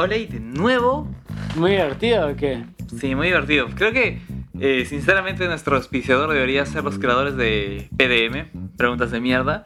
Hola y de nuevo. ¿Muy divertido o qué? Sí, muy divertido. Creo que, eh, sinceramente, nuestro auspiciador debería ser los creadores de PDM, preguntas de mierda.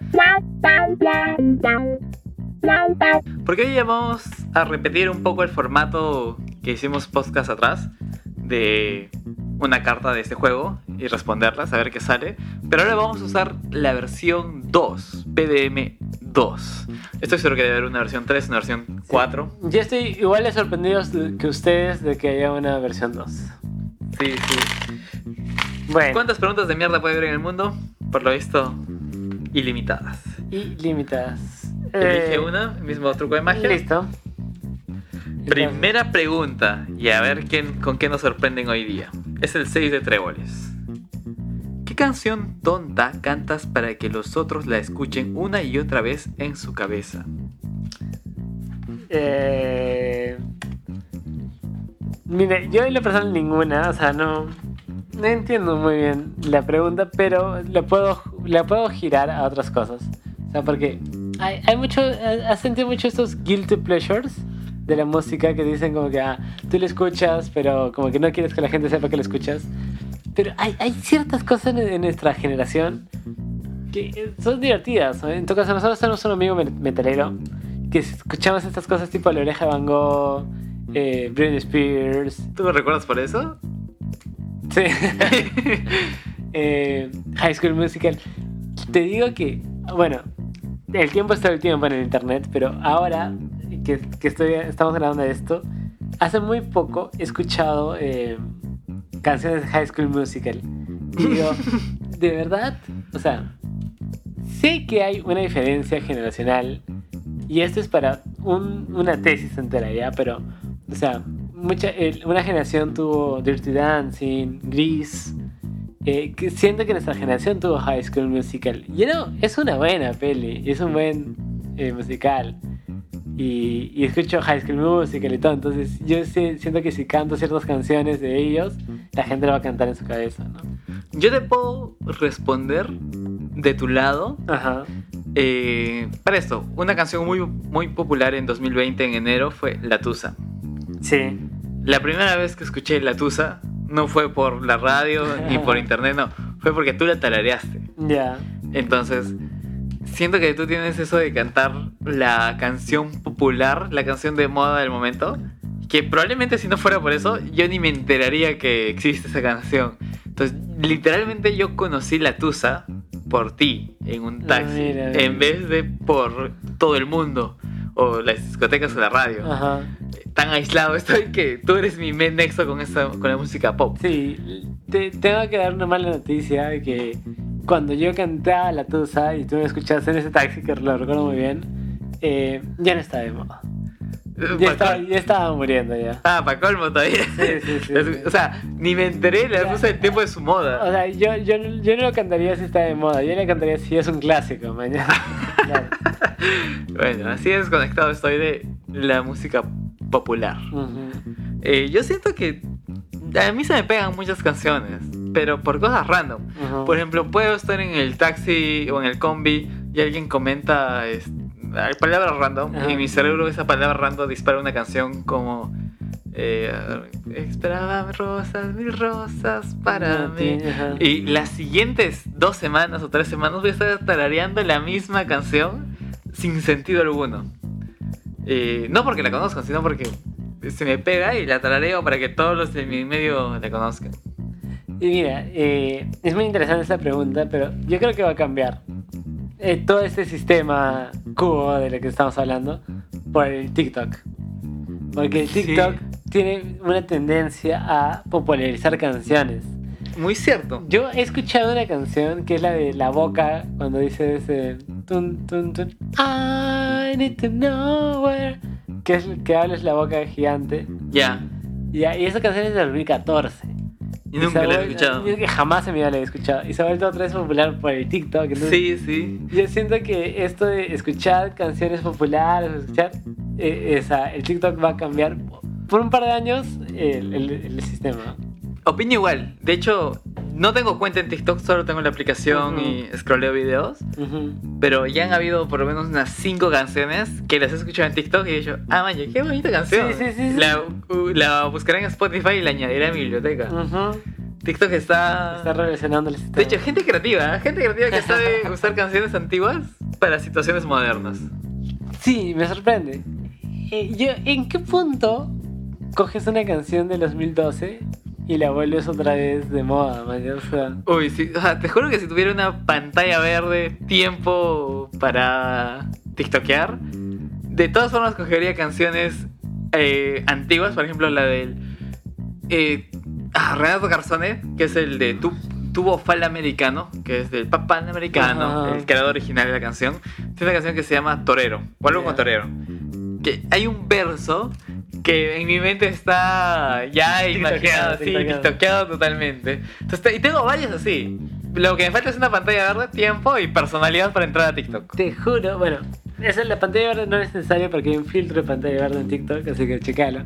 Porque hoy ya vamos a repetir un poco el formato que hicimos podcast atrás de una carta de este juego y responderlas, a ver qué sale. Pero ahora vamos a usar la versión 2, PDM 2. Estoy seguro que debe haber una versión 3, una versión 4. Yo estoy igual de sorprendido que ustedes de que haya una versión 2. Sí, sí. Bueno, ¿Cuántas preguntas de mierda puede haber en el mundo? Por lo visto, ilimitadas. ilimitadas. Elige Eh, una, mismo truco de magia. Listo. Primera pregunta, y a ver quién, con qué nos sorprenden hoy día. Es el 6 de tréboles. ¿Qué canción tonta cantas para que los otros la escuchen una y otra vez en su cabeza? Eh, mire, yo en lo personal ninguna, o sea, no, no entiendo muy bien la pregunta, pero la puedo, la puedo girar a otras cosas. O sea, porque hay, hay mucho, has sentido mucho estos guilty pleasures de la música que dicen como que ah, tú lo escuchas, pero como que no quieres que la gente sepa que lo escuchas. Pero hay, hay ciertas cosas en, en nuestra generación que son divertidas. En todo caso, nosotros tenemos un amigo met- metalero que escuchamos estas cosas tipo La Oreja de Van Gogh, eh, Britney Spears, ¿Tú me recuerdas por eso? sí. eh, High School Musical. Te digo que, bueno, el tiempo es todo el tiempo en el internet, pero ahora que, que estoy, estamos grabando esto, hace muy poco he escuchado eh, canciones de High School Musical. Digo, de verdad, o sea, sé que hay una diferencia generacional y esto es para un- una tesis entera ya, pero, o sea, mucha, el- una generación tuvo Dirty Dancing, Grease, eh, que siento que nuestra generación tuvo High School Musical. Y no, es una buena peli, es un buen eh, musical. Y, y escucho High School Musical y todo, entonces yo sí- siento que si canto ciertas canciones de ellos, la gente lo va a cantar en su cabeza, ¿no? Yo te puedo responder de tu lado. Ajá. Eh, para esto, una canción muy, muy popular en 2020 en enero fue La Tusa. Sí. La primera vez que escuché La Tusa no fue por la radio ni por internet, no. Fue porque tú la tarareaste. Ya. Entonces, siento que tú tienes eso de cantar la canción popular, la canción de moda del momento. Que probablemente si no fuera por eso, yo ni me enteraría que existe esa canción. Entonces, literalmente yo conocí La Tusa por ti en un Ah, taxi, mira, mira. en vez de por todo el mundo o las discotecas o la radio. Ajá. Tan aislado estoy que tú eres mi me- nexo con, esta, con la música pop. Sí, te, tengo que dar una mala noticia de que cuando yo cantaba La Tusa y tú me escuchaste en ese taxi, que lo recuerdo muy bien, eh, ya no estaba de moda. Pa' Ya estaba, ya estaba muriendo ya. Ah, para colmo todavía. Sí, sí, sí. O sea, ni me enteré la tusa en tiempo de su O moda. sea, yo, yo, yo no lo cantaría si está de moda, yo le cantaría si es un clásico, mañana. Claro. Bueno, así desconectado estoy de la música popular. Ujú. Eh, yo siento que a mí se me pegan muchas canciones, pero por cosas random. Por ejemplo, puedo estar en el taxi o en el combi y alguien comenta hay palabras random Ajá. y en mi cerebro esa palabra random dispara una canción como eh, esperaba rosas, mil rosas para Ah, mí. Y las siguientes dos semanas o tres semanas voy a estar tarareando la misma canción sin sentido alguno. Eh, no porque la conozcan, sino porque se me pega y la tarareo para que todos los de mi medio la conozcan. Y mira, eh, es muy interesante esta pregunta, pero yo creo que va a cambiar eh, todo este sistema cubo de lo que estamos hablando por el TikTok. Porque el Sí. TikTok tiene una tendencia a popularizar canciones. Muy cierto. Yo he escuchado una canción que es la de La Boca, cuando dice ese... Tun, tun, tun, I need to know where... Que, es, que habla es la boca gigante. Ya. Y, y esa canción es de 2014. Y nunca la he escuchado. Yo que jamás en mi vida la he escuchado. Y se ha vuelto otra vez popular por el TikTok. Entonces, Sí, sí. Yo siento que esto de escuchar canciones populares, escuchar eh, esa, el TikTok va a cambiar por un par de años el, el- el sistema. Opino igual. De hecho, no tengo cuenta en TikTok, solo tengo la aplicación y scrolleo videos. Ujú. Pero ya han habido por lo menos unas 5 canciones que las he escuchado en TikTok y he dicho, ah, vaya, qué bonita canción. Sí, sí, sí. La, u- la buscaré en Spotify y la añadiré a mi biblioteca. TikTok está... Está relacionando el De sistema. hecho, gente creativa, ¿eh? gente creativa que sabe usar canciones antiguas para situaciones modernas. Sí, me sorprende. Eh, yo, ¿En qué punto coges una canción del 2012 y la vuelves otra vez de moda, man? O sea, Uy, sí, o sea, te juro que si tuviera una pantalla verde, tiempo para TikTokear, de todas formas cogería canciones eh, antiguas, por ejemplo la del eh, ah, Renato Garzone, que es el de tu, Tubo Fal Americano, que es del Papá Americano, Ajá. el creador original de la canción. Tiene una canción que se llama Torero, o algo con Torero. Que hay un verso que en mi mente está ya imaginado, sí, tiktokeado. totalmente. Entonces, y tengo varias así. Lo que me falta es una pantalla verde, tiempo y personalidad para entrar a TikTok. te juro, bueno, esa es la pantalla verde no es necesaria porque hay un filtro de pantalla verde en TikTok, así que checalo.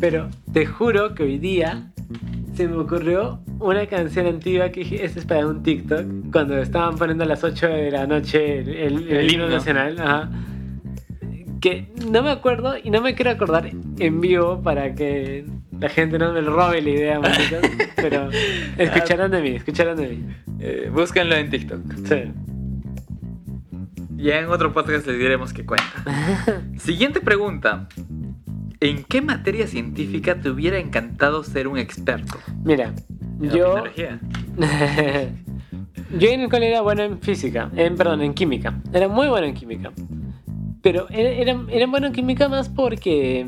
Pero te juro que hoy día se me ocurrió una canción antigua que dije, esta es para un TikTok, cuando estaban poniendo a las 8 de la noche el, el- el El himno. nacional. Ajá. Que no me acuerdo y no me quiero acordar en vivo para que la gente no me robe la idea, manitos, pero escucharán de mí, escucharán de mí. Eh, búsquenlo en TikTok. Sí. Ya en otro podcast les diremos qué cuenta. Siguiente pregunta. ¿En qué materia científica te hubiera encantado ser un experto? Mira, En yo... Yo en el cole era bueno en física, en, perdón, en química. Era muy bueno en química. Pero era, era, era bueno en química más porque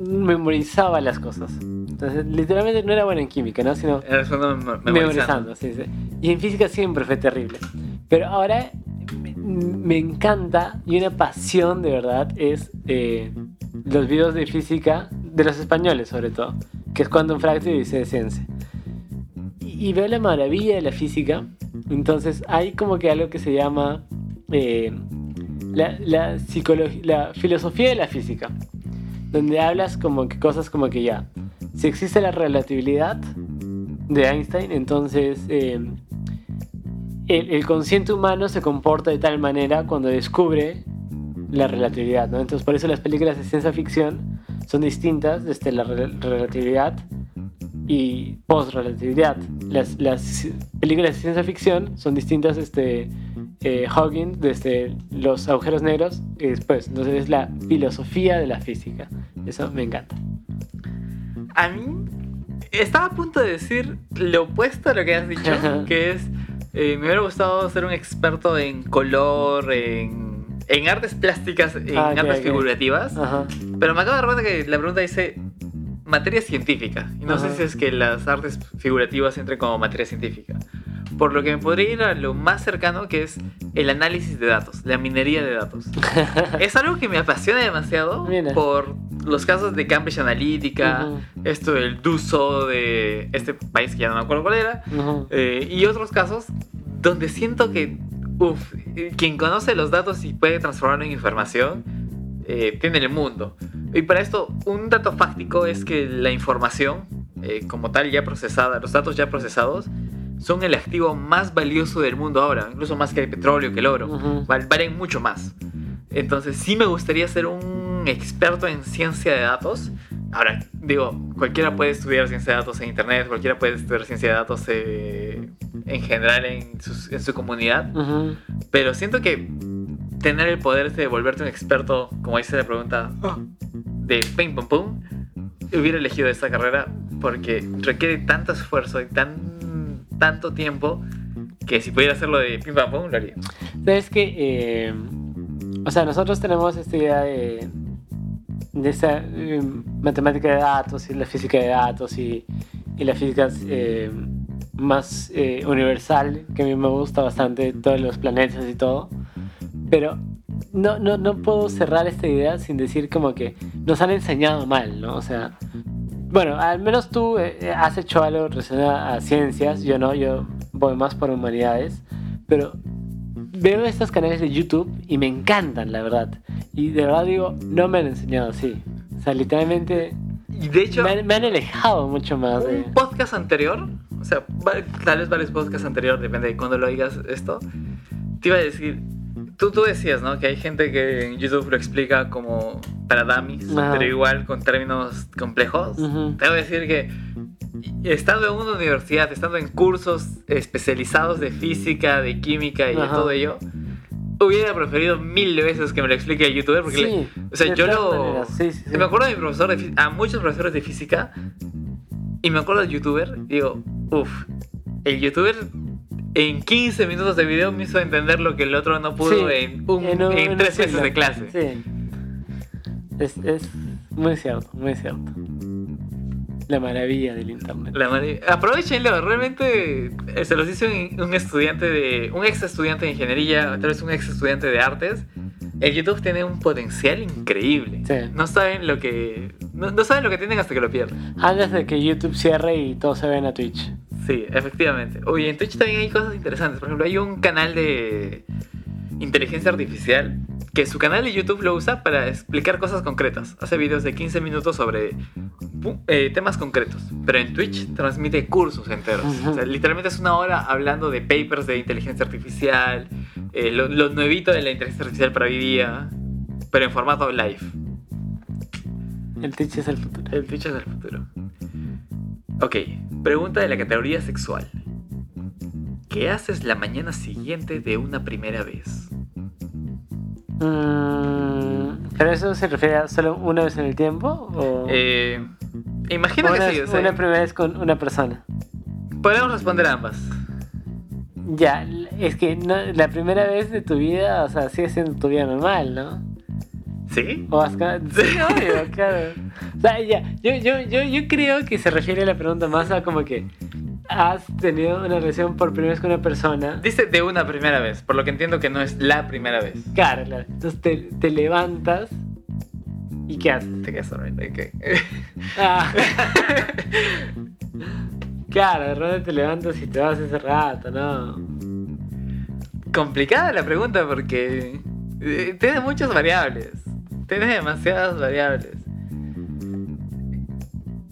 memorizaba las cosas. Entonces, literalmente no era bueno en química, ¿no? Sino bueno mem- memorizando. memorizando, sí, sí. Y en física siempre fue terrible. Pero ahora me, me encanta y una pasión de verdad es eh, los videos de física de los españoles sobre todo, que es Quantum Fracture y C Sense. Y, y veo la maravilla de la física, entonces hay como que algo que se llama eh, la, la, la filosofía de la física, donde hablas como que cosas como que ya, si existe la relatividad de Einstein, entonces eh, el, el consciente humano se comporta de tal manera cuando descubre la relatividad, ¿no? Entonces por eso las películas de ciencia ficción son distintas desde la re- relatividad y post-relatividad. Las, las películas de ciencia ficción son distintas desde eh, Hawking, desde los agujeros negros y después. Entonces es la filosofía de la física. Eso me encanta. A mí estaba a punto de decir lo opuesto a lo que has dicho, que es eh, me hubiera gustado ser un experto en color, en, en artes plásticas, en Ah, artes figurativas, pero me acabo de dar cuenta que la pregunta dice materia científica, y no sé si es que las artes figurativas entren como materia científica. Por lo que me podría ir a lo más cercano que es el análisis de datos, la minería de datos. es algo que me apasiona demasiado Mira. por los casos de Cambridge Analytica, Ujú. esto del DUSO de este país que ya no me acuerdo cuál era, Ujú. eh, y otros casos donde siento que, uff, quien conoce los datos y puede transformarlo en información, eh, tiene el mundo. Y para esto, un dato fáctico es que la información, eh, como tal ya procesada, los datos ya procesados, son el activo más valioso del mundo ahora, incluso más que el petróleo, que el oro. Ujú. Val- valen mucho más. Entonces sí me gustaría ser un experto en ciencia de datos. Ahora, digo, cualquiera puede estudiar ciencia de datos en internet, cualquiera puede estudiar ciencia de datos eh, en general en, sus- en su comunidad, Ujú. pero siento que tener el poder de volverte un experto, como dice la pregunta, de ping pum pum, hubiera elegido esta carrera porque requiere tanto esfuerzo y tan, tanto tiempo que si pudiera hacerlo de ping pum pum, lo haría. Sabes que, eh, o sea, nosotros tenemos esta idea de, de esa eh, matemática de datos y la física de datos y, y la física eh, más eh, universal, que a mí me gusta bastante, todos los planetas y todo. Pero no, no, no puedo cerrar esta idea sin decir como que nos han enseñado mal, ¿no? O sea, bueno, al menos tú eh, has hecho algo relacionado a ciencias, yo no, yo voy más por humanidades, pero veo estos canales de YouTube y me encantan, la verdad. Y de verdad digo, no me han enseñado así. O sea, literalmente Y de hecho, me han, me han alejado mucho más de... un podcast anterior, o sea, tal vez varios podcasts anteriores, depende de cuándo lo oigas esto, te iba a decir, tú, tú decías, ¿no? Que hay gente que en YouTube lo explica como para dummies, Ajá. pero igual con términos complejos. Ujú. Te voy a decir que estando en una universidad, estando en cursos especializados de física, de química y de todo ello, hubiera preferido mil veces que me lo explique el youtuber porque le- Sí, o sea, yo lo sí, sí, me acuerdo de mi profesor de a muchos profesores de física y me acuerdo del youtuber, digo, uff, el youtuber en 15 minutos de video me hizo entender lo que el otro no pudo Sí, en, un, en un- en tres meses de clase. Sí. Es, es muy cierto, muy cierto. La maravilla del internet. La mari- Aprovechenlo, realmente eh, se los dice un, un estudiante de. un ex estudiante de ingeniería, tal vez un ex estudiante de artes. El YouTube tiene un potencial increíble. Sí. No saben lo que. No, no saben lo que tienen hasta que lo pierden. Antes de que YouTube cierre y todos se ven a Twitch. Sí, efectivamente. Oye, en Twitch también hay cosas interesantes. Por ejemplo, hay un canal de inteligencia artificial que su canal de YouTube lo usa para explicar cosas concretas. Hace videos de 15 minutos sobre eh, temas concretos. Pero en Twitch transmite cursos enteros. O sea, literalmente es una hora hablando de papers de inteligencia artificial, eh, lo, lo nuevito de la inteligencia artificial para hoy día, pero en formato live. El Twitch es el futuro. El Twitch es el futuro. Ok, pregunta de la categoría sexual. ¿Qué haces la mañana siguiente de una primera vez? Mm, ¿Pero eso se refiere a solo una vez en el tiempo? ¿O Eh, imagina una, que sí, o sea, una primera vez con una persona? podemos responder ambas. Ya, es que no- la primera vez de tu vida, o sea, sigue siendo tu vida normal, ¿no? ¿Sí? O has Sí, obvio, claro. O sea, ya, yo, yo, yo, yo creo que se refiere a la pregunta más a como que has tenido una relación por primera vez con una persona. Dice de una primera vez, por lo que entiendo que no es la primera vez. Claro, claro. Entonces te, te levantas y ¿qué haces? Te quedas dormido, ok. Ah. claro, de repente te levantas y te vas ese rato, ¿no? Complicada la pregunta porque eh, tiene muchas variables. Tiene demasiadas variables.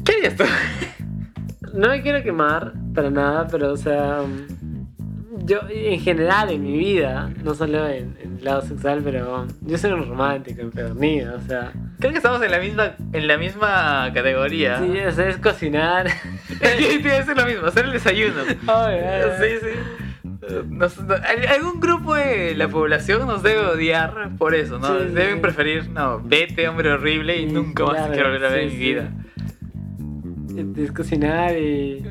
¿Qué harías tú? No me quiero quemar para nada, pero o sea, yo en general en mi vida, no solo en, en el lado sexual, pero yo soy un romántico empedernido, o sea, Creo que estamos en la misma, en la misma categoría. sí, o sea, es cocinar. Ser lo mismo, hacer el desayuno. Ay, ay, ay. Sí, sí. Nos- no- al- algún grupo de la población nos debe odiar por eso, ¿no? Sí, Deben sí. preferir, no, vete, hombre horrible, y Sí, nunca más claro, te quiero volver a ver en mi sí. vida. Es cocinar y,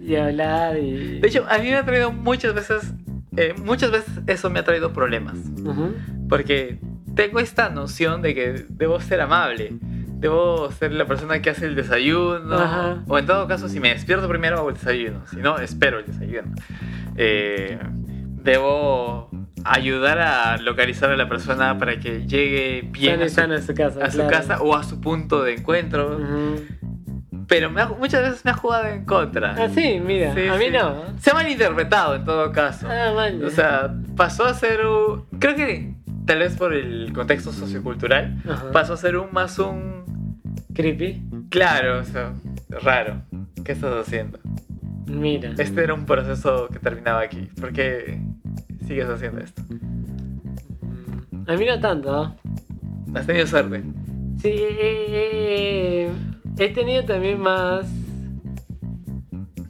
y hablar y... De hecho, a mí me ha traído muchas veces, eh, muchas veces eso me ha traído problemas. Ujú. Porque tengo esta noción de que debo ser amable. Debo ser la persona que hace el desayuno. Ajá. O en todo caso, si me despierto primero, hago el desayuno. Si no, espero el desayuno. Eh, debo ayudar a localizar a la persona para que llegue bien a su, a su casa. a su claro. casa o a su punto de encuentro. Ujú. Pero me ha- muchas veces me ha jugado en contra. Ah, sí, mira, Sí, a mí sí. no. Se ha malinterpretado en todo caso. Ah, man. O sea, pasó a ser un... Creo que tal vez por el contexto sociocultural, Ajá. pasó a ser un más un... Creepy. Claro, o sea, raro. ¿Qué estás haciendo? Mira. Este era un proceso que terminaba aquí. ¿Por qué sigues haciendo esto? A mí no tanto. Has tenido suerte. Sí, eh, eh, he tenido también más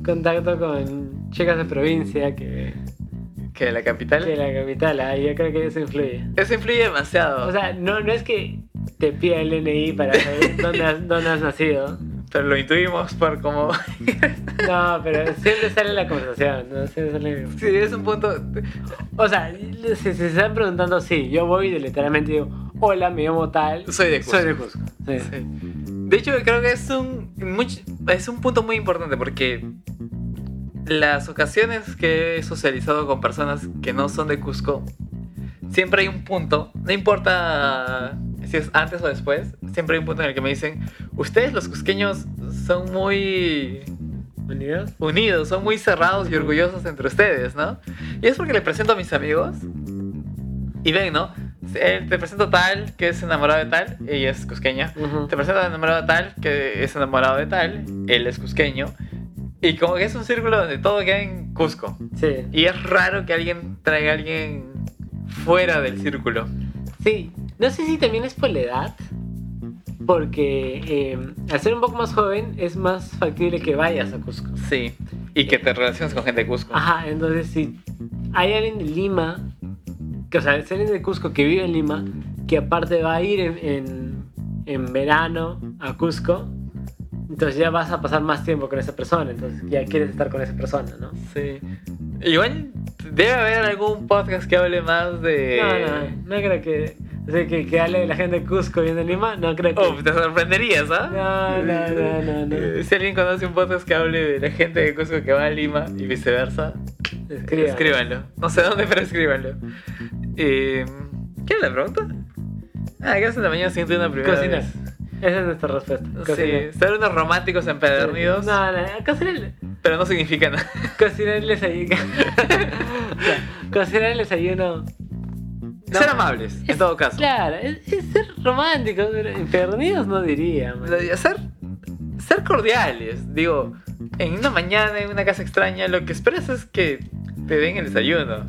contacto con chicas de provincia que, Que la capital... que la capital. ah, y yo creo que eso influye. Eso influye demasiado. O sea, no, no es que te pida el DNI para saber dónde has, dónde has nacido. pero lo intuimos por cómo... No, pero siempre sale la conversación. ¿no? Siempre sale- sí, es un punto... O sea, si si se están preguntando, sí, yo voy y literalmente digo, hola, me llamo tal. Soy de Cusco. Soy de Cusco. Sí. Sí. De hecho, creo que es un, much- es un punto muy importante porque las ocasiones que he socializado con personas que no son de Cusco, siempre hay un punto, no importa si es antes o después, siempre hay un punto en el que me dicen, ustedes los cusqueños son muy ¿Unidos? unidos, son muy cerrados y orgullosos entre ustedes, ¿no? Y es porque le presento a mis amigos y ven, ¿no? Eh, te presento tal que es enamorado de tal, ella es cusqueña. Ujú. Te presento enamorado de tal que es enamorado de tal, él es cusqueño. Y como que es un círculo donde todo queda en Cusco. Sí. Y es raro que alguien traiga a alguien fuera del círculo. Sí. No sé si también es por la edad. Porque eh, al ser un poco más joven es más factible que vayas a Cusco. Sí. Y que te relaciones con gente de Cusco. Ajá, entonces si hay alguien de Lima, que, o sea, es alguien de Cusco que vive en Lima, que aparte va a ir en, en, en verano a Cusco, entonces ya vas a pasar más tiempo con esa persona, entonces ya quieres estar con esa persona, ¿no? Sí. Igual debe haber algún podcast que hable más de. No, no, no creo que, o sea, que, que hable de la gente de Cusco viendo en Lima, no creo que... Oh, te sorprenderías, ¿ah? No, no, no, no, no. Eh, Si alguien conoce un podcast que hable de la gente de Cusco que va a Lima y viceversa, Escriba. escríbanlo. No sé dónde, pero escríbanlo. Eh, ¿Qué es la pregunta? Ah, ¿qué hacen la mañana siguiente una primera Cocinar. vez? Esa es nuestra respuesta. Sí, Cocinar. ser unos románticos empedernidos, No, no, cocinar. pero no significa nada. Cocinar el desayuno. Cocinar el desayuno. No. Ser amables, en Es- todo caso. Claro, es, es ser románticos, pero empedernidos no diría. man. Ser, ser cordiales. Digo, en una mañana, en una casa extraña, lo que esperas es que te den el desayuno.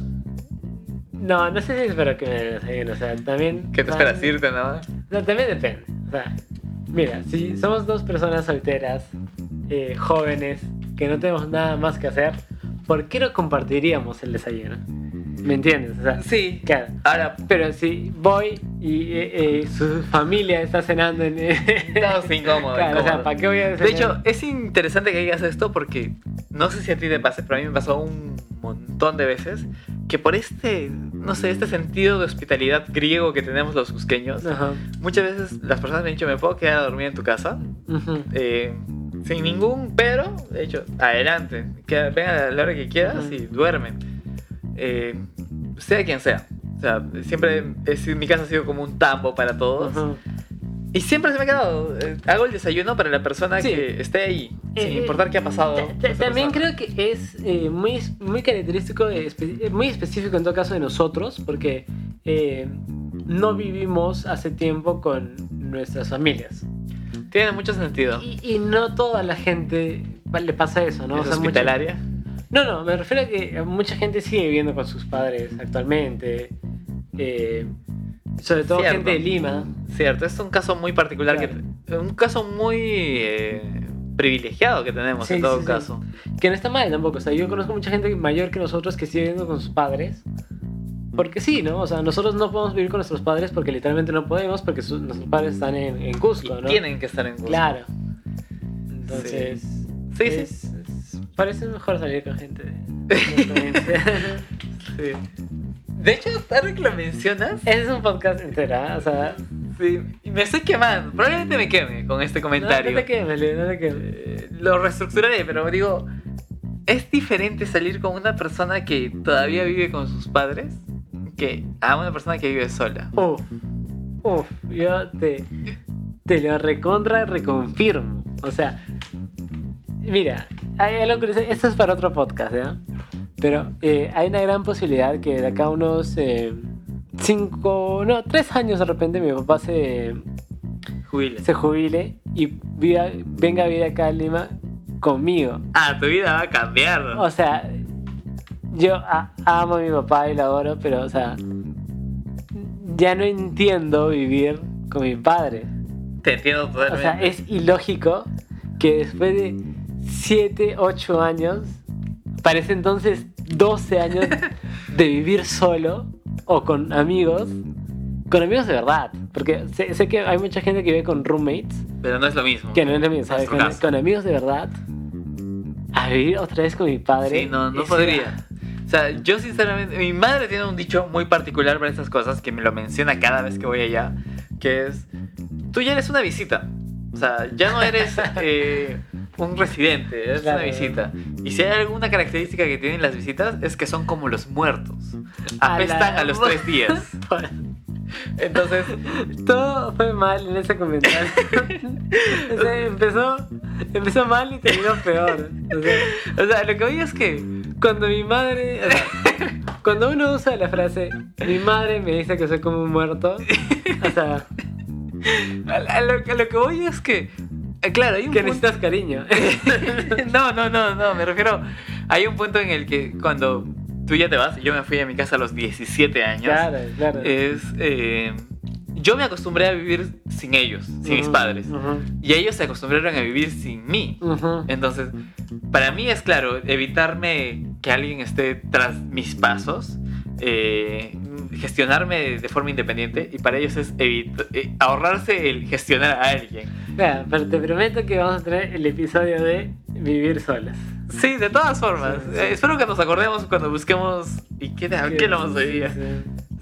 No, no sé si espero que me den el desayuno. O sea, también. ¿Qué te esperas irte, no? No, también depende. O sea, mira, si somos dos personas solteras, eh, jóvenes, que no tenemos nada más que hacer, ¿por qué no compartiríamos el desayuno? ¿Me entiendes? O sea, Sí. claro. Ahora, Pero si voy y eh, eh, su familia está cenando en... Estamos incómodos, Claro, o sea. ¿para qué voy a De hecho, es interesante que digas esto porque no sé si a ti te pasa, pero a mí me pasó un montón de veces que por este, no sé, este sentido de hospitalidad griego que tenemos los cusqueños, Ajá. muchas veces las personas me han dicho, ¿me puedo quedar a dormir en tu casa? Eh, sin ningún pero, de hecho, adelante, que venga a la hora que quieras y duermen. Eh, sea quien sea. O sea, siempre es, mi casa ha sido como un tambo para todos. Y siempre se me ha quedado. eh, hago el desayuno para la persona Sí. que esté ahí, Eh, sin eh, importar qué ha pasado. Ta- con ta- esa También persona. creo que es eh, muy, muy característico, de espe- eh, muy específico en todo caso de nosotros, porque eh, no vivimos hace tiempo con nuestras familias. Tiene mucho sentido. Y, y no toda la gente le pasa eso, ¿no? ¿Es mucha- hospitalaria? No, no, me refiero a que mucha gente sigue viviendo con sus padres actualmente. eh, sobre todo Cierto. gente de Lima. Cierto, es un caso muy particular, Claro. que, un caso muy eh, privilegiado que tenemos Sí, en todo sí, sí. caso. Que no está mal tampoco. O sea, yo conozco mucha gente mayor que nosotros que sigue viviendo con sus padres. Porque sí, ¿no? O sea, nosotros no podemos vivir con nuestros padres porque literalmente no podemos porque su- nuestros padres están en, en Cusco, Y ¿no? tienen que estar en Cusco. Claro. Entonces... Sí, es- sí. es- parece mejor salir con gente. Sí. De hecho, ahora que lo mencionas, Ese es un podcast entero, ¿ah? O sea... me estoy quemando. Probablemente me queme con este comentario. No, no te quemes, no te quemes. Eh, lo reestructuraré, pero digo, ¿es diferente salir con una persona que todavía vive con sus padres que a una persona que vive sola? Uf, uf, yo te, te lo recontra reconfirmo. O sea, mira, hay algo curioso, esto es para otro podcast, ¿ya? Pero eh, hay una gran posibilidad que de acá unos eh, cinco, no, tres años de repente mi papá se, Jubile. se jubile y viva- venga a vivir acá a Lima conmigo. Ah, tu vida va a cambiar. O sea, yo a- amo a mi papá y lo adoro, pero, o sea, ya no entiendo vivir con mi padre. Te entiendo O totalmente. sea, es ilógico que después de 7, 8 años, parece entonces 12 años de vivir solo o con amigos, con amigos de verdad. Porque sé, sé que hay mucha gente que vive con roommates, Pero no es lo mismo. que no es lo mismo, ¿sabes? Con, amigos de verdad, a vivir otra vez con mi padre. Sí, no, no podría. O sea, yo sinceramente, mi madre tiene un dicho muy particular para estas cosas que me lo menciona cada vez que voy allá, que es, tú ya eres una visita. O sea, ya no eres eh, un residente, Claro. una visita. Y si hay alguna característica que tienen las visitas es que son como los muertos. A la- Apestan a los tres días. Entonces, Todo fue mal en ese comentario. O sea, empezó, empezó mal y terminó peor. O sea, o sea, lo que oí es que cuando mi madre. o sea, cuando uno usa la frase, mi madre me dice que soy como un muerto. O sea, A, a lo, a lo que voy es que Claro, hay un Que punto- necesitas cariño. no, no, no, no, me refiero. Hay un punto en el que cuando tú ya te vas, yo me fui a mi casa a los 17 años. claro, claro. Es. eh, yo me acostumbré a vivir sin ellos, sin mis padres. Y ellos se acostumbraron a vivir sin mí. Entonces, para mí es claro, evitarme que alguien esté tras mis pasos, eh, gestionarme de forma independiente, y para ellos es eh, ahorrarse el gestionar a alguien. Pero te prometo que vamos a tener el episodio de vivir solas. Sí, de todas formas. Sí, sí. Eh, espero que nos acordemos cuando busquemos. ¿Y qué, a qué hablamos hoy día? Sí.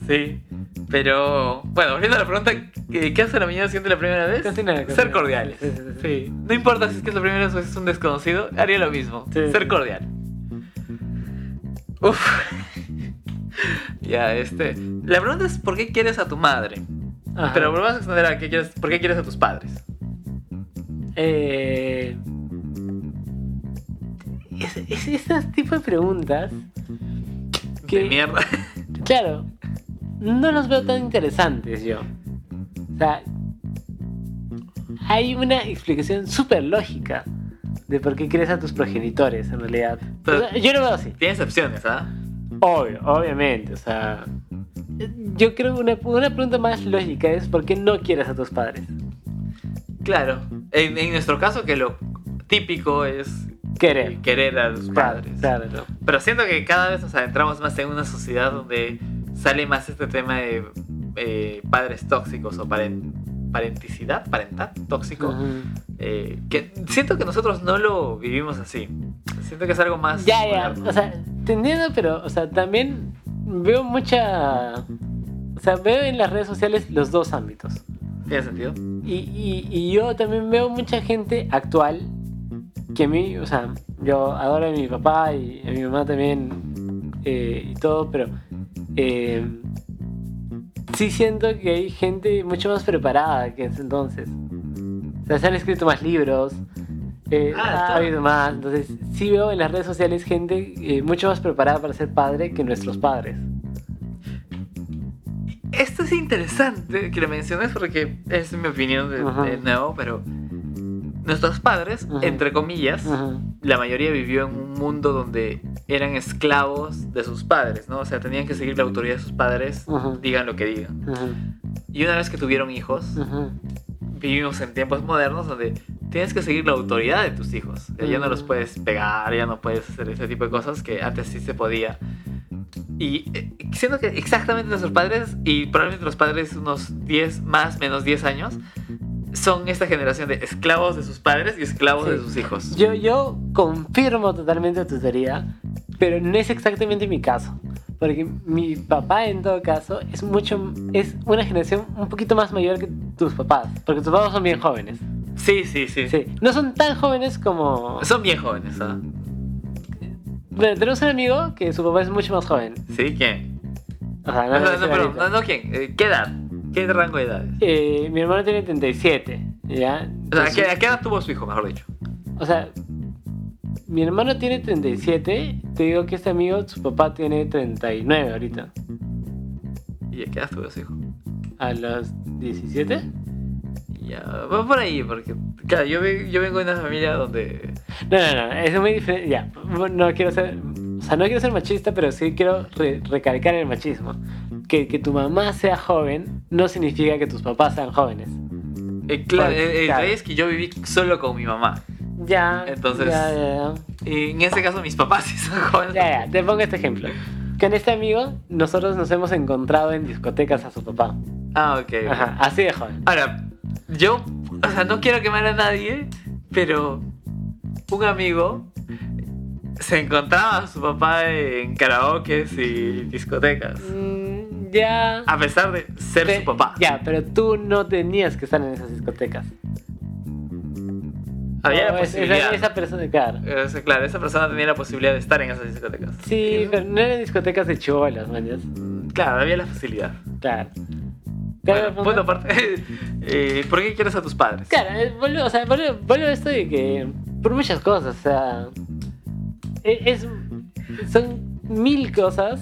Sí. Pero, bueno, volviendo a la pregunta, ¿qué, qué hace la mañana siendo la primera vez? Casi nada, casi Ser cordiales. Sí. No importa si es que es la primera vez o es un desconocido, haría lo mismo. Ser cordial. Uf. ya, este. La pregunta es: ¿por qué quieres a tu madre? Ajá. Pero volvamos a extender a qué quieres, ¿por qué quieres a tus padres? Eh, es, es esas tipo de preguntas que, De mierda. claro, no los veo tan interesantes yo. O sea, hay una explicación súper lógica de por qué quieres a tus progenitores, en realidad. O Pero- sea, yo lo veo así. Tienes opciones, ¿ah? Obvio, obviamente, o sea... Yo creo que una, una pregunta más lógica es ¿por qué no quieres a tus padres? Claro. En, en nuestro caso, que lo típico es Querer. querer a los padres. claro. Pero siento que cada vez nos adentramos más en una sociedad donde sale más este tema de eh, padres tóxicos o paren- parenticidad, parental tóxico. Eh, que siento que nosotros no lo vivimos así. Siento que es algo más. Ya, o sea, te entiendo, pero, o sea, también veo mucha... O sea, veo en las redes sociales los dos ámbitos. ¿Tiene sentido? Y, y, y yo también veo mucha gente actual que a mí, o sea, yo adoro a mi papá y a mi mamá también eh, y todo, pero eh, sí siento que hay gente mucho más preparada que en ese entonces. O sea, se han escrito más libros, eh, Ah, ha habido más, entonces sí veo en las redes sociales gente eh, mucho más preparada para ser padre que nuestros padres. Esto es interesante que lo menciones porque es mi opinión de, Ajá. de nuevo, pero nuestros padres, Ajá. entre comillas, Ujú, la mayoría vivió en un mundo donde eran esclavos de sus padres, ¿no? O sea, tenían que seguir la autoridad de sus padres, Ujú. digan lo que digan. ujú, Y una vez que tuvieron hijos, ujú. vivimos en tiempos modernos donde tienes que seguir la autoridad de tus hijos. Ya no los puedes pegar, ya no puedes hacer ese tipo de cosas que antes sí se podía. Y eh, siento que exactamente nuestros padres, y probablemente los padres unos 10, más, menos 10 años, son esta generación de esclavos de sus padres y esclavos Sí. de sus hijos. Yo, yo confirmo totalmente tu teoría, pero no es exactamente mi caso. Porque mi papá, en todo caso, es mucho es una generación un poquito más mayor que tus papás. Porque tus papás son bien jóvenes. Sí, sí, sí. Sí. No son tan jóvenes como. Son bien jóvenes, ¿ah? Bueno, tenemos un amigo que su papá es mucho más joven. ¿Sí? ¿Quién? O sea, No, no, no, pero, no, no, ¿quién? Eh, ¿Qué edad? ¿Qué rango de edades? Eh, mi hermano tiene 37, ¿ya? O sea, ¿a qué, edad tuvo su hijo, mejor dicho? O sea, mi hermano tiene 37. Te digo que este amigo, su papá tiene 39 ahorita. ¿Y a qué edad tuvo su hijo? ¿A los 17? Ya, va por ahí, porque, claro, yo, yo vengo de una familia donde... No, no, no, es muy diferente. Ya, no quiero ser. O sea, no quiero ser machista, pero sí quiero re- recalcar el machismo. Que, que tu mamá sea joven no significa que tus papás sean jóvenes. Eh, claro, Bueno, el, el claro. detalle es que yo viví solo con mi mamá. Ya. Entonces- Ya, ya, Y en ese caso mis papás sí son jóvenes. ya. Ya, ya, te pongo este ejemplo. Con este amigo, nosotros nos hemos encontrado en discotecas a su papá. Ah, ok. ok. Ajá, así de joven. Ahora, yo, o sea, no quiero quemar a nadie, pero un amigo se encontraba a su papá en karaokes y discotecas. Mm, ya. A pesar de ser su papá. Ya, pero tú no tenías que estar en esas discotecas. Había No, la posibilidad. Esa, esa persona, claro. Esa persona tenía la posibilidad de estar en esas discotecas. Sí, pero no eran discotecas de chibolas, mañas. Claro, había la facilidad. Claro. Bueno, punto aparte. eh, ¿Por qué quieres a tus padres? Claro, eh, vuelvo, o sea, vuelvo, vuelvo a esto de que por muchas cosas, o sea, e- es, son mil cosas,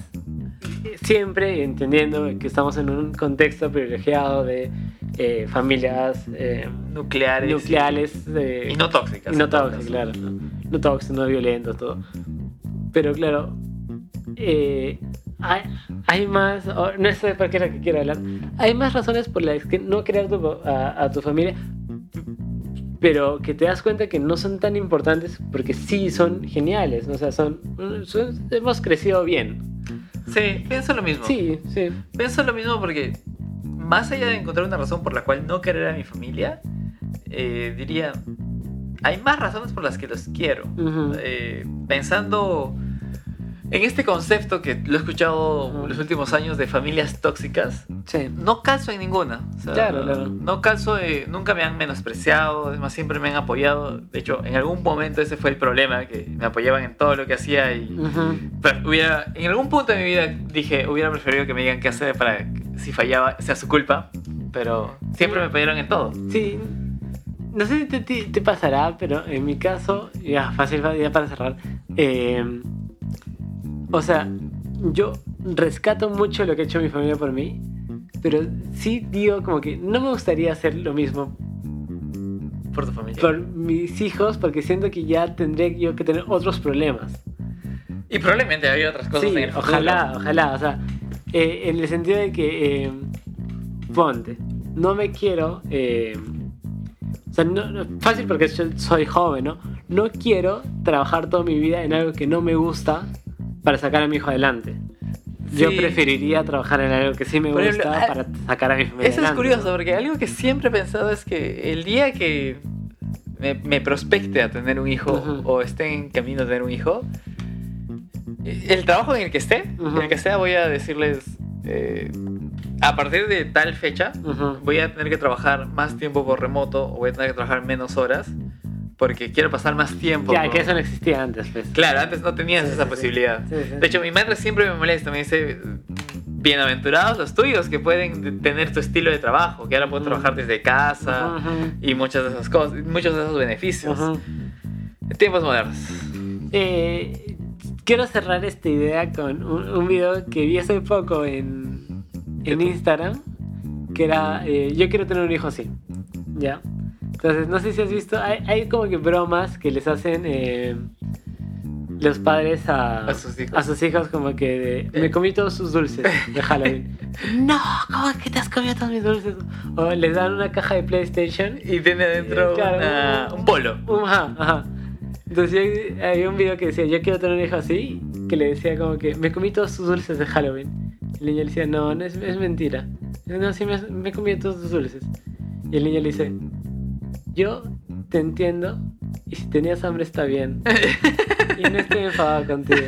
siempre entendiendo que estamos en un contexto privilegiado de eh, familias eh, Nucleares. nucleares eh, Y no tóxicas. y no tóxicas, claro. No, no tóxicos, no violentos, todo. Pero claro, eh, hay, hay más, o- no sé por qué es lo que quiero hablar, hay más razones por las que no querer tu- a, a tu familia, pero que te das cuenta que no son tan importantes porque sí son geniales, ¿no? o sea, son, son- hemos crecido bien. Sí, pienso lo mismo. Sí, sí. Pienso lo mismo porque, más allá de encontrar una razón por la cual no querer a mi familia, eh, diría, hay más razones por las que los quiero. Eh, pensando en este concepto que lo he escuchado los últimos años de familias tóxicas, Sí. no calzo en ninguna. O sea, Claro, claro. No calzo, eh, nunca me han menospreciado, es más, siempre me han apoyado. De hecho, en algún momento ese fue el problema, que me apoyaban en todo lo que hacía y Ujú. pero hubiera, en algún punto de mi vida dije, hubiera preferido que me digan qué hacer para que si fallaba sea su culpa, pero siempre me apoyaron en todo. Sí, no sé si te, te- te pasará, pero en mi caso, ya fácil, ya para cerrar, eh, o sea, yo rescato mucho lo que ha hecho mi familia por mí, pero sí digo como que no me gustaría hacer lo mismo Por tu familia. por mis hijos, porque siento que ya tendría yo que tener otros problemas. Y probablemente había otras cosas Sí, en el futuro. ojalá, ojalá, o sea, eh, en el sentido de que, eh, ponte, no me quiero, eh, o sea, no, no- fácil porque yo soy joven, ¿no? No quiero trabajar toda mi vida en algo que no me gusta para sacar a mi hijo adelante. Yo Sí. preferiría trabajar en algo que sí me Por gusta ejemplo, para sacar a mi familia Eso es adelante, curioso, porque algo que siempre he pensado es que el día que me, me prospecte a tener un hijo Ujú. o esté en camino a tener un hijo, el trabajo en el que esté, Ujú. en el que sea, voy a decirles, eh, a partir de tal fecha, Ujú. voy a tener que trabajar más tiempo por remoto o voy a tener que trabajar menos horas porque quiero pasar más tiempo. Ya, con- que eso no existía antes, pues. Claro, antes no tenías Sí, esa sí, posibilidad. Sí. De hecho, mi madre siempre me molesta, me dice, bienaventurados los tuyos que pueden tener tu estilo de trabajo, que ahora puedo trabajar desde casa Ujú. y muchas de esas cosas, muchos de esos beneficios. Ujú. Tiempos modernos. Eh, quiero cerrar esta idea con un, un video que vi hace poco en, en Instagram, que era eh, yo quiero tener un hijo así, ¿ya? Entonces, no sé si has visto, hay, hay como que bromas que les hacen eh, los padres a, A sus hijos. a sus hijos como que de, me comí todos sus dulces de Halloween. no, ¿cómo es que te has comido todos mis dulces? O les dan una caja de PlayStation Y tiene dentro Eh, claro, una- un- un polo. Uh, Ajá, ajá. Entonces había un video que decía, yo quiero tener un hijo así, que le decía como que me comí todos sus dulces de Halloween. El niño le decía, no, no es, es mentira. Dice, no, sí me, me comí todos tus dulces. Y el niño le dice, yo te entiendo y si tenías hambre está bien. Y no estoy enfadado contigo.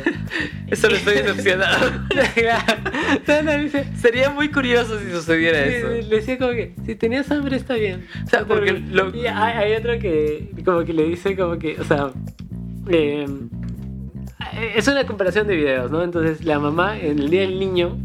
Eso lo estoy decepcionado. Sería muy curioso si sucediera Sí, eso. Le decía como que, si tenías hambre está bien. O sea, porque lo- Y hay, hay otro que como que le dice como que, o sea, eh, es una comparación de videos, ¿no? Entonces la mamá en el día del niño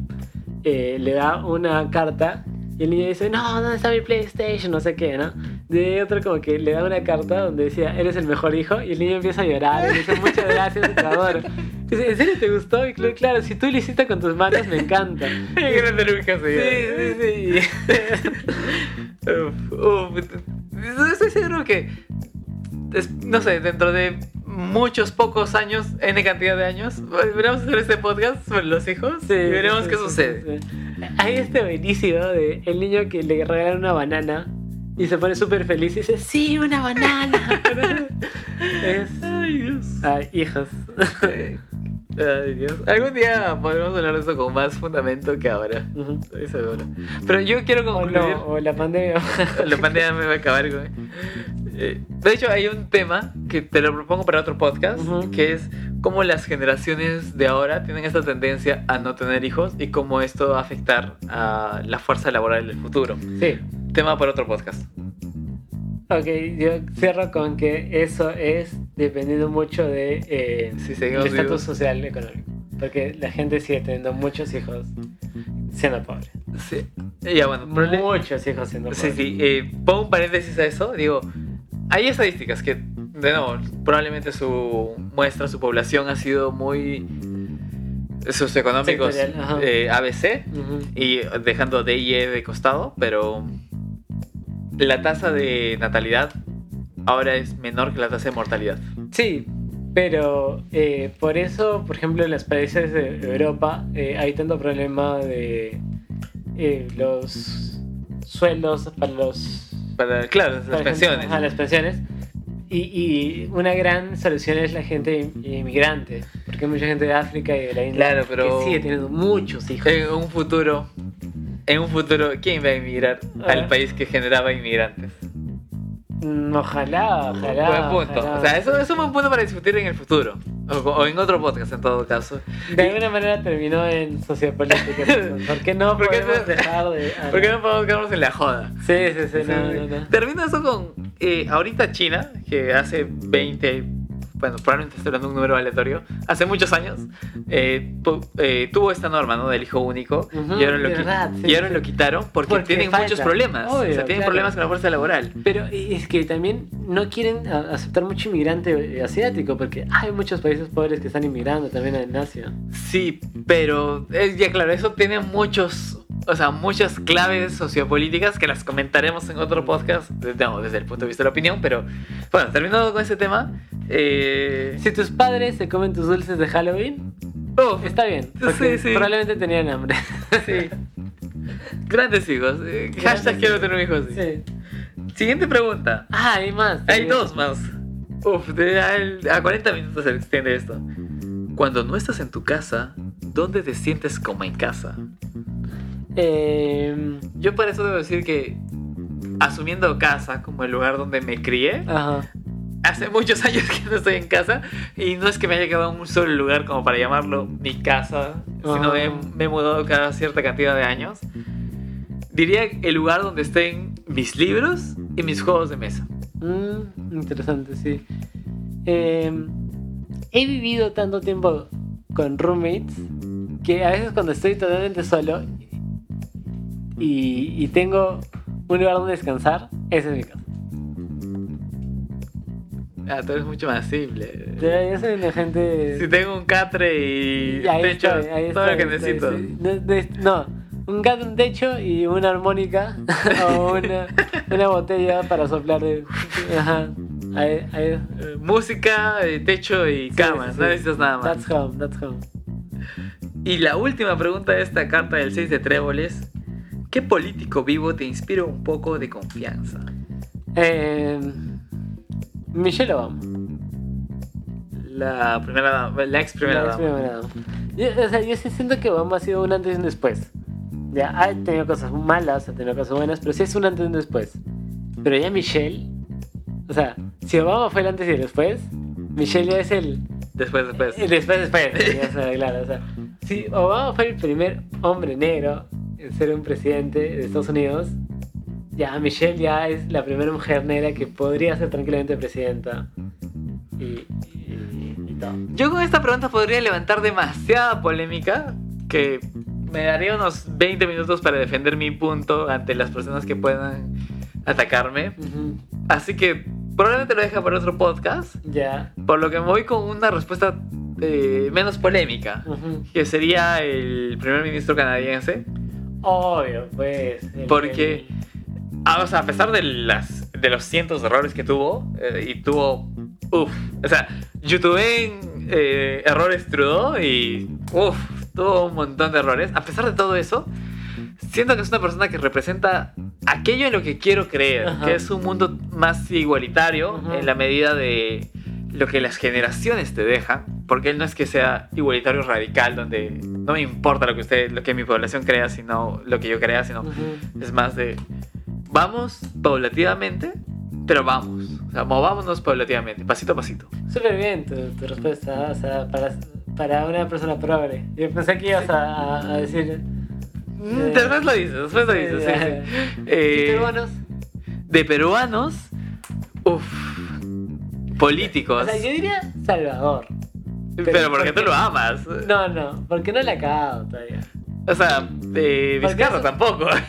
eh, le da una carta y el niño dice, no, ¿dónde está mi PlayStation? No sé qué, ¿no? De otro como que le da una carta donde decía, eres el mejor hijo y el niño empieza a llorar y le dice, muchas gracias, te adoro. Dice, ¿en serio te gustó? Y claro, si tú lo hiciste con tus manos me encanta. Hijo así. Sí, sí, sí. Uf, uf, estoy seguro que, no sé, dentro de muchos pocos años, N cantidad de años, veremos hacer este podcast sobre los hijos Sí, y veremos sí, qué sí, sucede. Hay este buenísimo de el niño que le regalan una banana y se pone súper feliz y dice, sí, una banana. es... Ay, Dios. Ay, hijos. Ay, Dios. Algún día podremos hablar de eso con más fundamento que ahora. Estoy seguro. Pero yo quiero o concluir. no, o la pandemia. La pandemia me va a acabar, güey. Eh, De hecho, hay un tema que te lo propongo para otro podcast, que es cómo las generaciones de ahora tienen esta tendencia a no tener hijos y cómo esto va a afectar a la fuerza laboral del futuro. sí. Tema para otro podcast. Ok, yo cierro con que eso es dependiendo mucho de eh, Si el estatus social económico. Porque la gente sigue teniendo muchos hijos siendo pobre. Sí. Ya, bueno, Muchos hijos siendo pobres. Sí, sí. eh, pongo un paréntesis a eso. Digo, hay estadísticas que, de nuevo, probablemente su muestra, su población ha sido muy socioeconómicos eh, ABC Ujú. y dejando D y E de costado, pero la tasa de natalidad ahora es menor que la tasa de mortalidad. Sí, pero eh, por eso, por ejemplo, en los países de Europa eh, hay tanto problema de eh, los sueldos para los... Para, claro, las para pensiones. gente- las pensiones. Y, y una gran solución es la gente in- inmigrante, porque hay mucha gente de África y de la India Claro, pero- que sigue teniendo muchos hijos. En un futuro, en un futuro, ¿quién va a emigrar al Ah. país que generaba inmigrantes? Mm, Ojalá, ojalá. Buen punto. ojalá. O sea, eso es un buen punto para discutir en el futuro. O, o en otro podcast, en todo caso. De alguna manera terminó en sociopolítica. ¿Por qué no ¿Por qué podemos no- dejar de.? ¿Por qué no podemos quedarnos en la joda? Sí, sí, sí, no, no, no. Termino eso con. eh, ahorita China, que hace 20. Bueno, probablemente estoy dando un número aleatorio. Hace muchos años eh, eh, tuvo esta norma, ¿no? Del hijo único. Y ahora, lo, de qui- verdad, sí, y ahora sí. lo quitaron porque, Porque tienen falta. muchos problemas. o sea, tienen claro. problemas con la fuerza laboral. Pero es que también no quieren a- aceptar mucho inmigrante eh, asiático, porque hay muchos países pobres que están inmigrando también en Asia. Sí, pero eh, ya claro, eso tiene muchos, o sea, muchas claves sociopolíticas que las comentaremos en otro podcast, no, desde el punto de vista de la opinión, pero bueno, terminando con ese tema, eh, Si tus padres se comen tus dulces de Halloween, uf, está bien, Sí, sí. probablemente tenían hambre. sí. Grandes hijos, eh, hashtag Grandes quiero tener un hijo así. Sí. Siguiente pregunta, Ah, hay más. hay también. dos más. Uf, de, a, a 40 minutos se extiende esto. Cuando no estás en tu casa, ¿dónde te sientes como en casa? Eh, Yo por eso debo decir que, asumiendo casa como el lugar donde me crié, ajá. hace muchos años que no estoy en casa y no es que me haya quedado en un solo lugar como para llamarlo mi casa, sino Ah. me, me he mudado cada cierta cantidad de años. Diría el lugar donde estén mis libros y mis juegos de mesa. Mm, interesante, sí. Eh, he vivido tanto tiempo con roommates que a veces cuando estoy totalmente solo y, y tengo un lugar donde descansar, ese es mi casa. Ah, todo es mucho más simple. Yo, soy una gente... Si tengo un catre y Y ahí techo, estoy, ahí todo lo que estoy, necesito. No, de- un gato, un techo y una armónica o una, una botella para soplar de... Ajá. Ahí, ahí. Eh, Música, eh, techo y Sí, cama, sí, no necesitas nada más. That's home, that's home. Y la última pregunta de esta carta del 6 de tréboles. ¿Qué político vivo te inspira un poco de confianza? Eh, Michelle Obama. La primera dama, la ex primera La dama. primera dama. Yo, o sea, yo sí siento que Obama ha sido un antes y un después. Ya, ha tenido cosas malas, ha tenido cosas buenas, pero sí es un antes y un después. Pero ya Michelle, o sea, si Obama fue el antes y el después, Michelle ya es el, Después, después. el después, después. ya, sea, claro, o sea, si Obama fue el primer hombre negro ser un presidente de Estados Unidos, ya Michelle ya es la primera mujer negra que podría ser tranquilamente presidenta. Y, y- y todo. Yo con esta pregunta podría levantar demasiada polémica que me daría unos 20 minutos para defender mi punto ante las personas que puedan atacarme. Así que probablemente lo deje para otro podcast. Ya. Por lo que me voy con una respuesta eh, menos polémica. Que sería el primer ministro canadiense. Obvio, pues. el- Porque- Ah, o sea, a pesar de, las, de los cientos de errores que tuvo, eh, y tuvo, uff, o sea, YouTube en eh, errores Trudeau y, uff, tuvo un montón de errores. A pesar de todo eso, siento que es una persona que representa aquello en lo que quiero creer, Ajá. que es un mundo más igualitario en la medida de lo que las generaciones te dejan, porque él no es que sea igualitario radical, donde no me importa lo que usted, lo que mi población crea, sino lo que yo crea, sino Ujú. es más de vamos paulativamente, pero vamos. O sea, movámonos paulativamente, pasito a pasito. Súper bien tu, tu respuesta, o sea, para, para una persona progre. Yo pensé que ibas a, a- a decir. Mm, Después lo dices, después lo dices. sí, sí. ¿Y Eh, peruanos? de peruanos, uff, políticos. O sea, yo diría Salvador. Pero, porque ¿por tú lo amas. No, no, porque no le acabo todavía. O sea, de Porque Vizcarra eso- tampoco.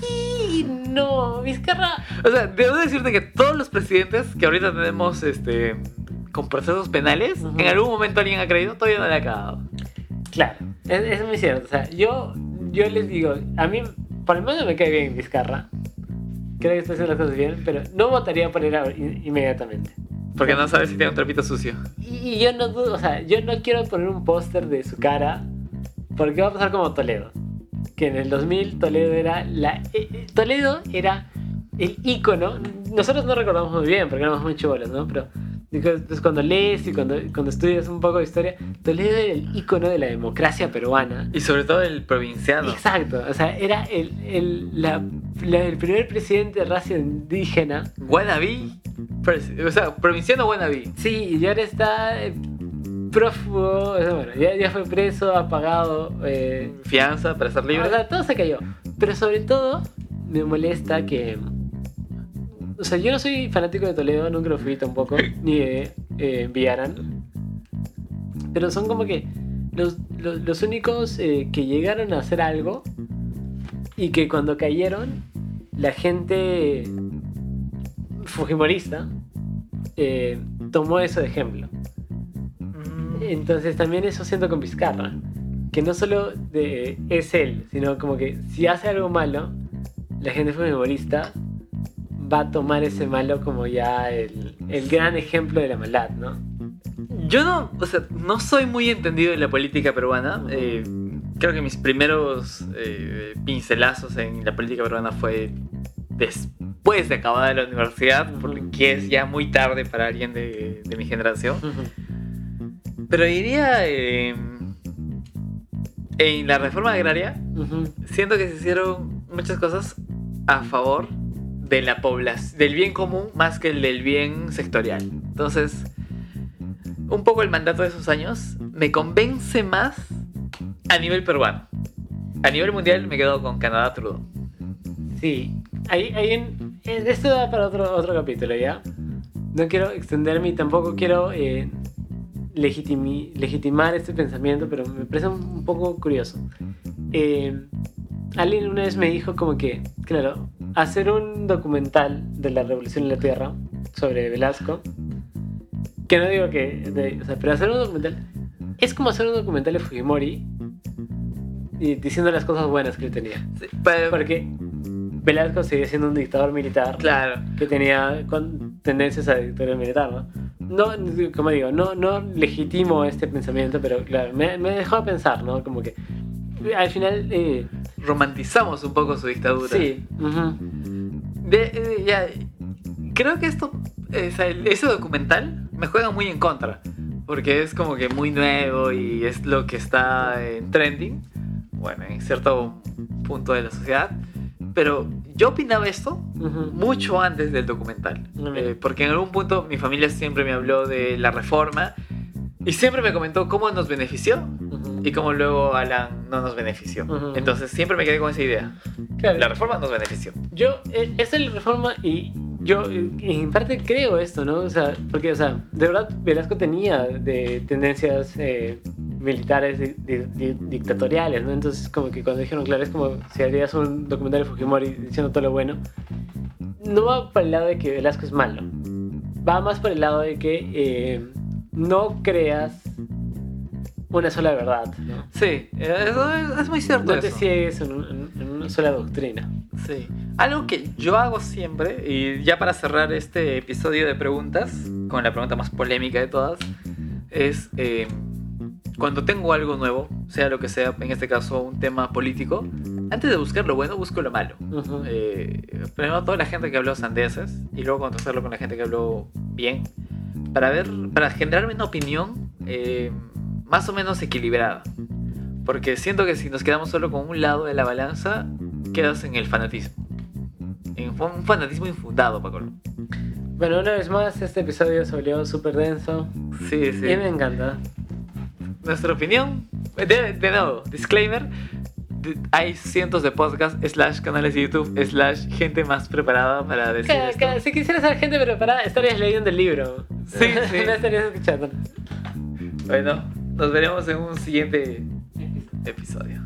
Sí, no, Vizcarra. o sea, debo decirte que todos los presidentes que ahorita tenemos este con procesos penales, en algún momento alguien ha creído, todavía no le ha acabado. Claro, es, es muy cierto. O sea, yo, yo les digo, a mí por lo menos me cae bien Vizcarra. creo que está haciendo las cosas bien, pero no votaría por él inmediatamente. Porque no sabes si tiene un trapito sucio. Y, y yo no dudo, o sea, yo no quiero poner un póster de su cara porque va a pasar como Toledo. Que en el 2000 Toledo era la... eh, eh, Toledo era el ícono. Nosotros no recordamos muy bien porque éramos muy chibolos, ¿no? Pero pues, cuando lees y cuando, cuando estudias un poco de historia, Toledo era el ícono de la democracia peruana. Y sobre todo el provinciano. Exacto, o sea, era el, el, la- la- el primer presidente de raza indígena. Wannabe. O sea, provinciano wannabe. Sí, y ahora está eh, prófugo, o sea, bueno, ya, ya fue preso, ha pagado, eh, Fianza para estar libre. o sea, todo se cayó. Pero sobre todo me molesta que, o sea, yo no soy fanático de Toledo, nunca lo fui tampoco, ni de eh. Pero son como que los, los, los únicos eh, que llegaron a hacer algo y que cuando cayeron, la gente fujimorista eh, tomó eso de ejemplo. Mm, Entonces también eso siento con Vizcarra. Que no solo de- es él, sino como que si hace algo malo, la gente fujimorista va a tomar ese malo como ya el, el gran ejemplo de la maldad, ¿no? Yo no, o sea, no soy muy entendido de la política peruana. Eh, creo que mis primeros eh, pincelazos en la política peruana fue después de acabada la universidad, porque es ya muy tarde para alguien de, de mi generación. Pero diría eh, en la reforma agraria, siento que se hicieron muchas cosas a favor de la población, del bien común más que el del bien sectorial. Entonces, un poco el mandato de esos años me convence más a nivel peruano. A nivel mundial me quedo con Canadá Trudeau. Sí, hay un- eh, esto da para otro, otro capítulo, ¿ya? No quiero extenderme y tampoco quiero eh, legitimar este pensamiento, pero me parece un, un poco curioso. Eh, alguien una vez me dijo como que, claro, hacer un documental de la Revolución en la Tierra sobre Velasco, que no digo que, de- o sea, pero hacer un documental es como hacer un documental de Fujimori y diciendo las cosas buenas que él tenía. Sí, pero- Porque Velasco seguía siendo un dictador militar claro, que tenía con- tendencias a dictadura militar, ¿no? No, como digo, no, no legitimo este pensamiento, pero claro, me, me dejó pensar, ¿no? Como que al final, eh, romantizamos un poco su dictadura. sí, De- eh, ya, creo que esto, ese documental me juega muy en contra. Porque es como que muy nuevo y es lo que está en trending. Bueno, en cierto punto de la sociedad. Pero yo opinaba esto mucho antes del documental. Eh, porque en algún punto mi familia siempre me habló de la reforma. Y siempre me comentó cómo nos benefició. Y cómo luego Alan no nos benefició. Ujú. Entonces siempre me quedé con esa idea. Claro, La reforma nos benefició. Yo, eh, esa es la reforma y yo eh, en parte creo esto, ¿no? O sea, porque, o sea, de verdad Velasco tenía de tendencias eh, militares di- di- di- dictatoriales, ¿no? Entonces, como que cuando dijeron, claro, es como si harías un documental de Fujimori diciendo todo lo bueno, no va por el lado de que Velasco es malo, va más por el lado de que eh, no creas una sola verdad, ¿no? Sí, eso es, es muy cierto. No te eso. ciegues en, un- en- una sola doctrina. Sí. Algo que yo hago siempre, y ya para cerrar este episodio de preguntas, con la pregunta más polémica de todas, es eh, cuando tengo algo nuevo, sea lo que sea, en este caso un tema político, antes de buscar lo bueno, busco lo malo. Ujú. Eh, primero toda la gente que habló sandeces y luego contrastarlo con la gente que habló bien para ver, para generarme una opinión eh, más o menos equilibrada. Porque siento que si nos quedamos solo con un lado de la balanza, quedas en el fanatismo. En un fanatismo infundado, Paco. Bueno, una vez más, este episodio se volvió súper denso. Sí, sí. Y me encanta. Nuestra opinión, de, de nuevo, disclaimer. Hay cientos de podcasts, slash canales de YouTube, slash gente más preparada para decir Que- esto. que si quisieras ser gente preparada, estarías leyendo el libro. Sí, sí. no estarías escuchando. Bueno, nos veremos en un siguiente episodio.